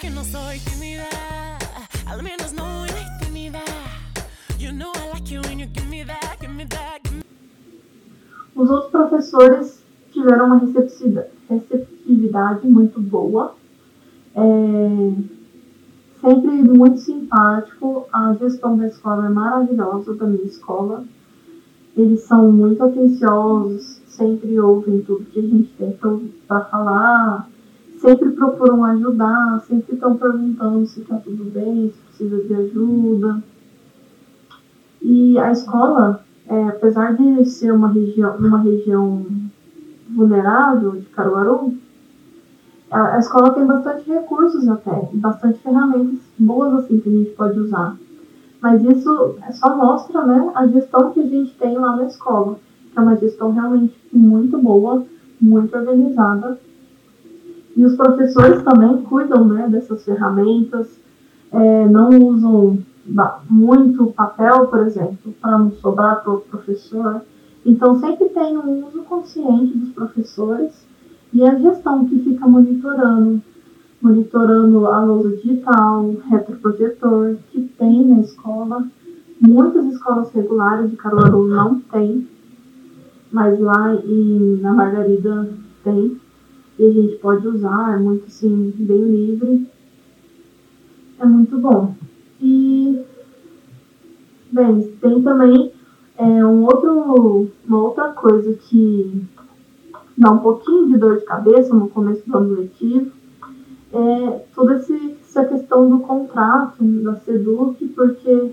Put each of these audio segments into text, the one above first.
que no soy tímida. Al menos no. You know I like you when you give me that, give me that, give me Os outros professores tiveram uma receptividade, receptividade muito boa. É, sempre muito simpático. A gestão da escola é maravilhosa, da minha escola. Eles são muito atenciosos, sempre ouvem tudo que a gente tem para falar, sempre procuram ajudar, sempre estão perguntando se está tudo bem, se precisa de ajuda. E a escola, é, apesar de ser uma região, uma região vulnerável de Caruaru, a, a escola tem bastante recursos até, bastante ferramentas boas assim que a gente pode usar. Mas isso só mostra né, a gestão que a gente tem lá na escola, que é uma gestão realmente muito boa, muito organizada. E os professores também cuidam né, dessas ferramentas, é, não usam muito papel, por exemplo, para não sobrar para o professor. Então, sempre tem um uso consciente dos professores e a gestão que fica monitorando, monitorando a lousa digital, retroprojetor, que tem na escola. Muitas escolas regulares de Caruaru não tem, mas lá em, na Margarida tem. E a gente pode usar, é muito assim, bem livre. É muito bom. E, bem, tem também é, um outro, uma outra coisa que dá um pouquinho de dor de cabeça no começo do ano letivo, é toda essa questão do contrato da SEDUC, porque o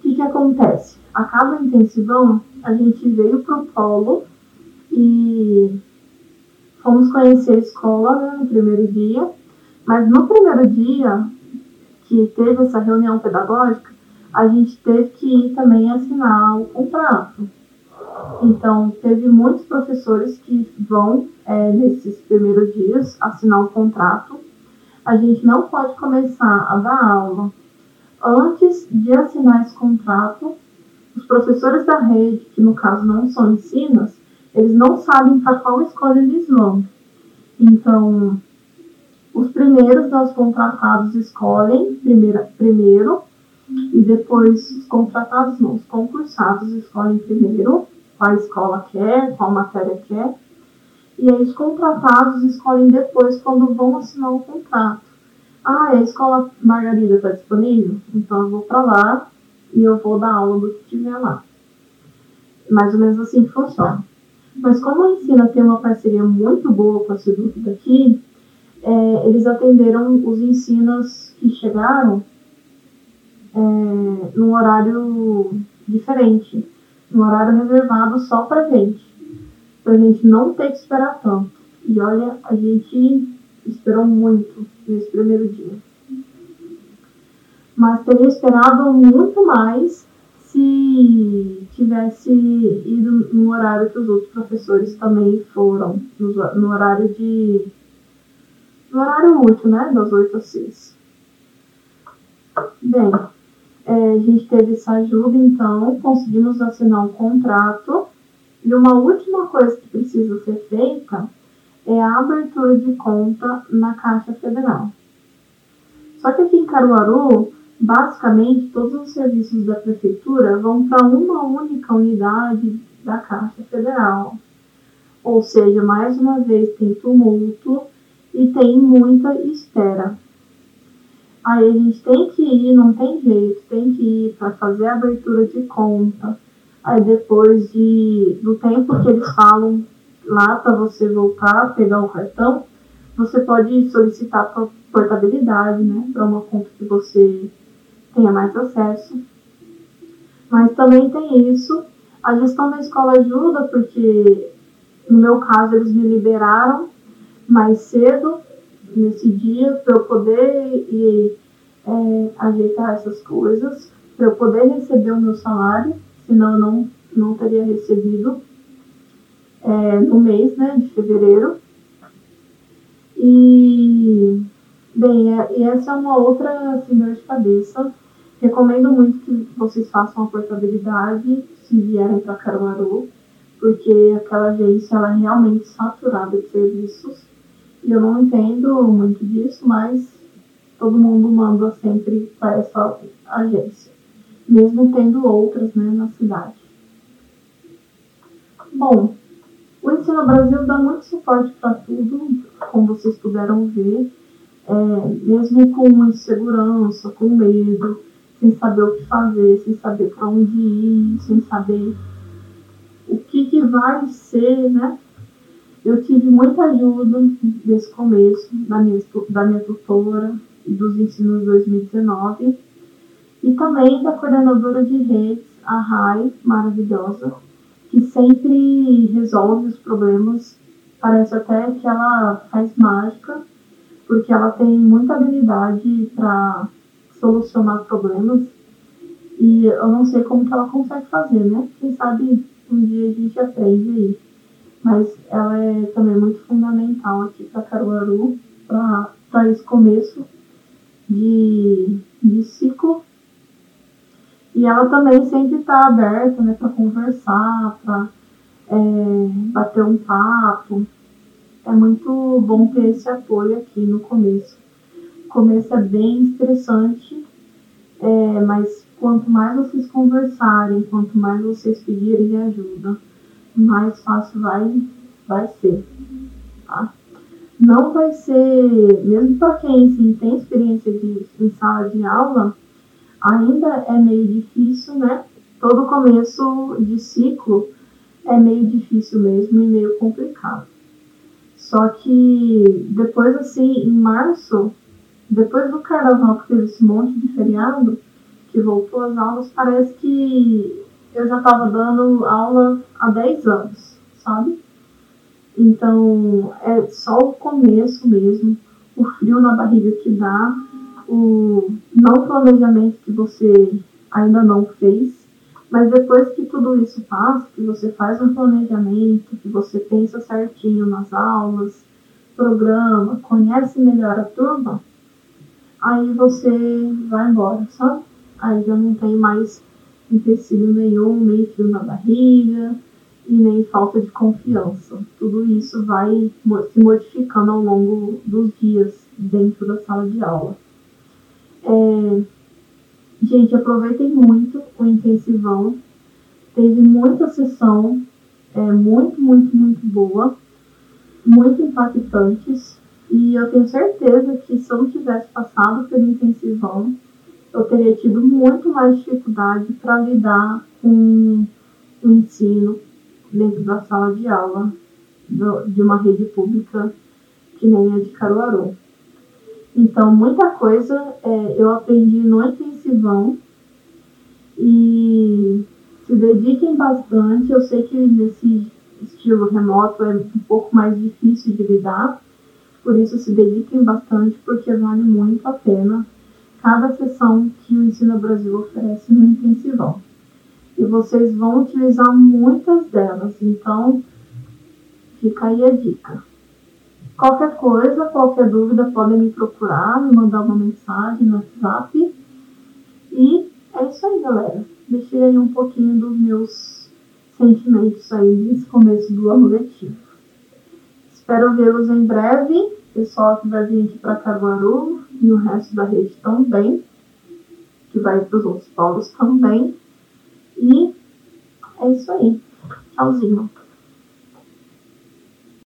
que, que acontece? A cada intensivão, a gente veio para o polo e fomos conhecer a escola né, no primeiro dia, mas no primeiro dia que teve essa reunião pedagógica, a gente teve que ir também assinar o contrato. Então, teve muitos professores que vão, é, nesses primeiros dias, assinar o contrato. A gente não pode começar a dar aula antes de assinar esse contrato. Os professores da rede, que no caso não são ensinas, eles não sabem para qual escola eles vão. Então, os primeiros dos contratados escolhem primeiro, primeiro e depois os contratados, não, os concursados escolhem primeiro qual escola quer, qual matéria quer, e aí os contratados escolhem depois quando vão assinar o contrato. Ah, a escola Margarida está disponível? Então eu vou para lá e eu vou dar aula do que tiver lá. Mais ou menos assim funciona. Mas como a Ensina tem uma parceria muito boa com a Seduc daqui, é, eles atenderam os ensinos que chegaram é, num horário diferente um horário reservado só pra gente, pra gente não ter que esperar tanto. E olha, a gente esperou muito nesse primeiro dia. Mas teria esperado muito mais se tivesse ido no horário que os outros professores também foram, no horário de. no horário útil, né? Das 8 às 6. Bem, é, a gente teve essa ajuda, então conseguimos assinar um contrato. E uma última coisa que precisa ser feita é a abertura de conta na Caixa Federal. Só que aqui em Caruaru, basicamente, todos os serviços da prefeitura vão para uma única unidade da Caixa Federal. Ou seja, mais uma vez tem tumulto e tem muita espera. Aí a gente tem que ir, não tem jeito, tem que ir para fazer a abertura de conta. Aí depois de, do tempo que eles falam lá para você voltar, pegar o cartão, você pode solicitar portabilidade, né, para uma conta que você tenha mais acesso. Mas também tem isso. A gestão da escola ajuda porque, no meu caso, eles me liberaram mais cedo nesse dia para eu poder ir é, ajeitar essas coisas, para eu poder receber o meu salário, senão eu não, não teria recebido é, no mês né, de fevereiro. E, bem, é, e essa é uma outra assim, dor de cabeça. Recomendo muito que vocês façam a portabilidade se vierem para Caruaru, porque aquela agência ela é realmente saturada de serviços. E eu não entendo muito disso, mas todo mundo manda sempre para essa agência, mesmo tendo outras né, na cidade. Bom, o Ensino Brasil dá muito suporte para tudo, como vocês puderam ver, é, mesmo com insegurança, com medo, sem saber o que fazer, sem saber para onde ir, sem saber o que, que vai ser, né? Eu tive muita ajuda desse começo, da minha, da minha tutora dos ensinos 2019, e também da coordenadora de redes, a Rai, maravilhosa, que sempre resolve os problemas. Parece até que ela faz mágica, porque ela tem muita habilidade para solucionar problemas. E eu não sei como que ela consegue fazer, né? Quem sabe um dia a gente aprende aí. Mas ela é também muito fundamental aqui para Caruaru, para esse começo de, de ciclo e ela também sempre está aberta né, para conversar, para é, bater um papo. É muito bom ter esse apoio aqui no começo. Começo é bem estressante, é, mas quanto mais vocês conversarem, quanto mais vocês pedirem ajuda, mais fácil vai, vai ser. Tá? Não vai ser, mesmo para quem assim, tem experiência de, em sala de aula, ainda é meio difícil, né? Todo começo de ciclo é meio difícil mesmo e meio complicado. Só que depois, assim, em março, depois do carnaval que teve esse monte de feriado, que voltou às aulas, parece que eu já estava dando aula há 10 anos, sabe? Então, é só o começo mesmo, o frio na barriga que dá, o não planejamento que você ainda não fez, mas depois que tudo isso passa, que você faz um planejamento, que você pensa certinho nas aulas, programa, conhece melhor a turma, aí você vai embora, sabe? Aí já não tem mais empecilho nenhum, nem frio na barriga e nem falta de confiança. Tudo isso vai se modificando ao longo dos dias dentro da sala de aula. É, gente, aproveitem muito o intensivão. Teve muita sessão, é, muito, muito, muito boa, muito impactantes. E eu tenho certeza que se eu não tivesse passado pelo intensivão, eu teria tido muito mais dificuldade para lidar com o ensino dentro da sala de aula de uma rede pública que nem a de Caruaru. Então, muita coisa é, eu aprendi no intensivão e se dediquem bastante. Eu sei que nesse estilo remoto é um pouco mais difícil de lidar, por isso se dediquem bastante, porque vale muito a pena cada sessão que o Ensino Brasil oferece no intensivão. E vocês vão utilizar muitas delas, então fica aí a dica. Qualquer coisa, qualquer dúvida, podem me procurar, me mandar uma mensagem no WhatsApp. E é isso aí, galera. Deixei aí um pouquinho dos meus sentimentos aí nesse começo do ano letivo. Espero vê-los em breve. Pessoal que vai vir aqui para Caruaru e o resto da rede também. Que vai para os outros polos também. E é isso aí. Tchauzinho.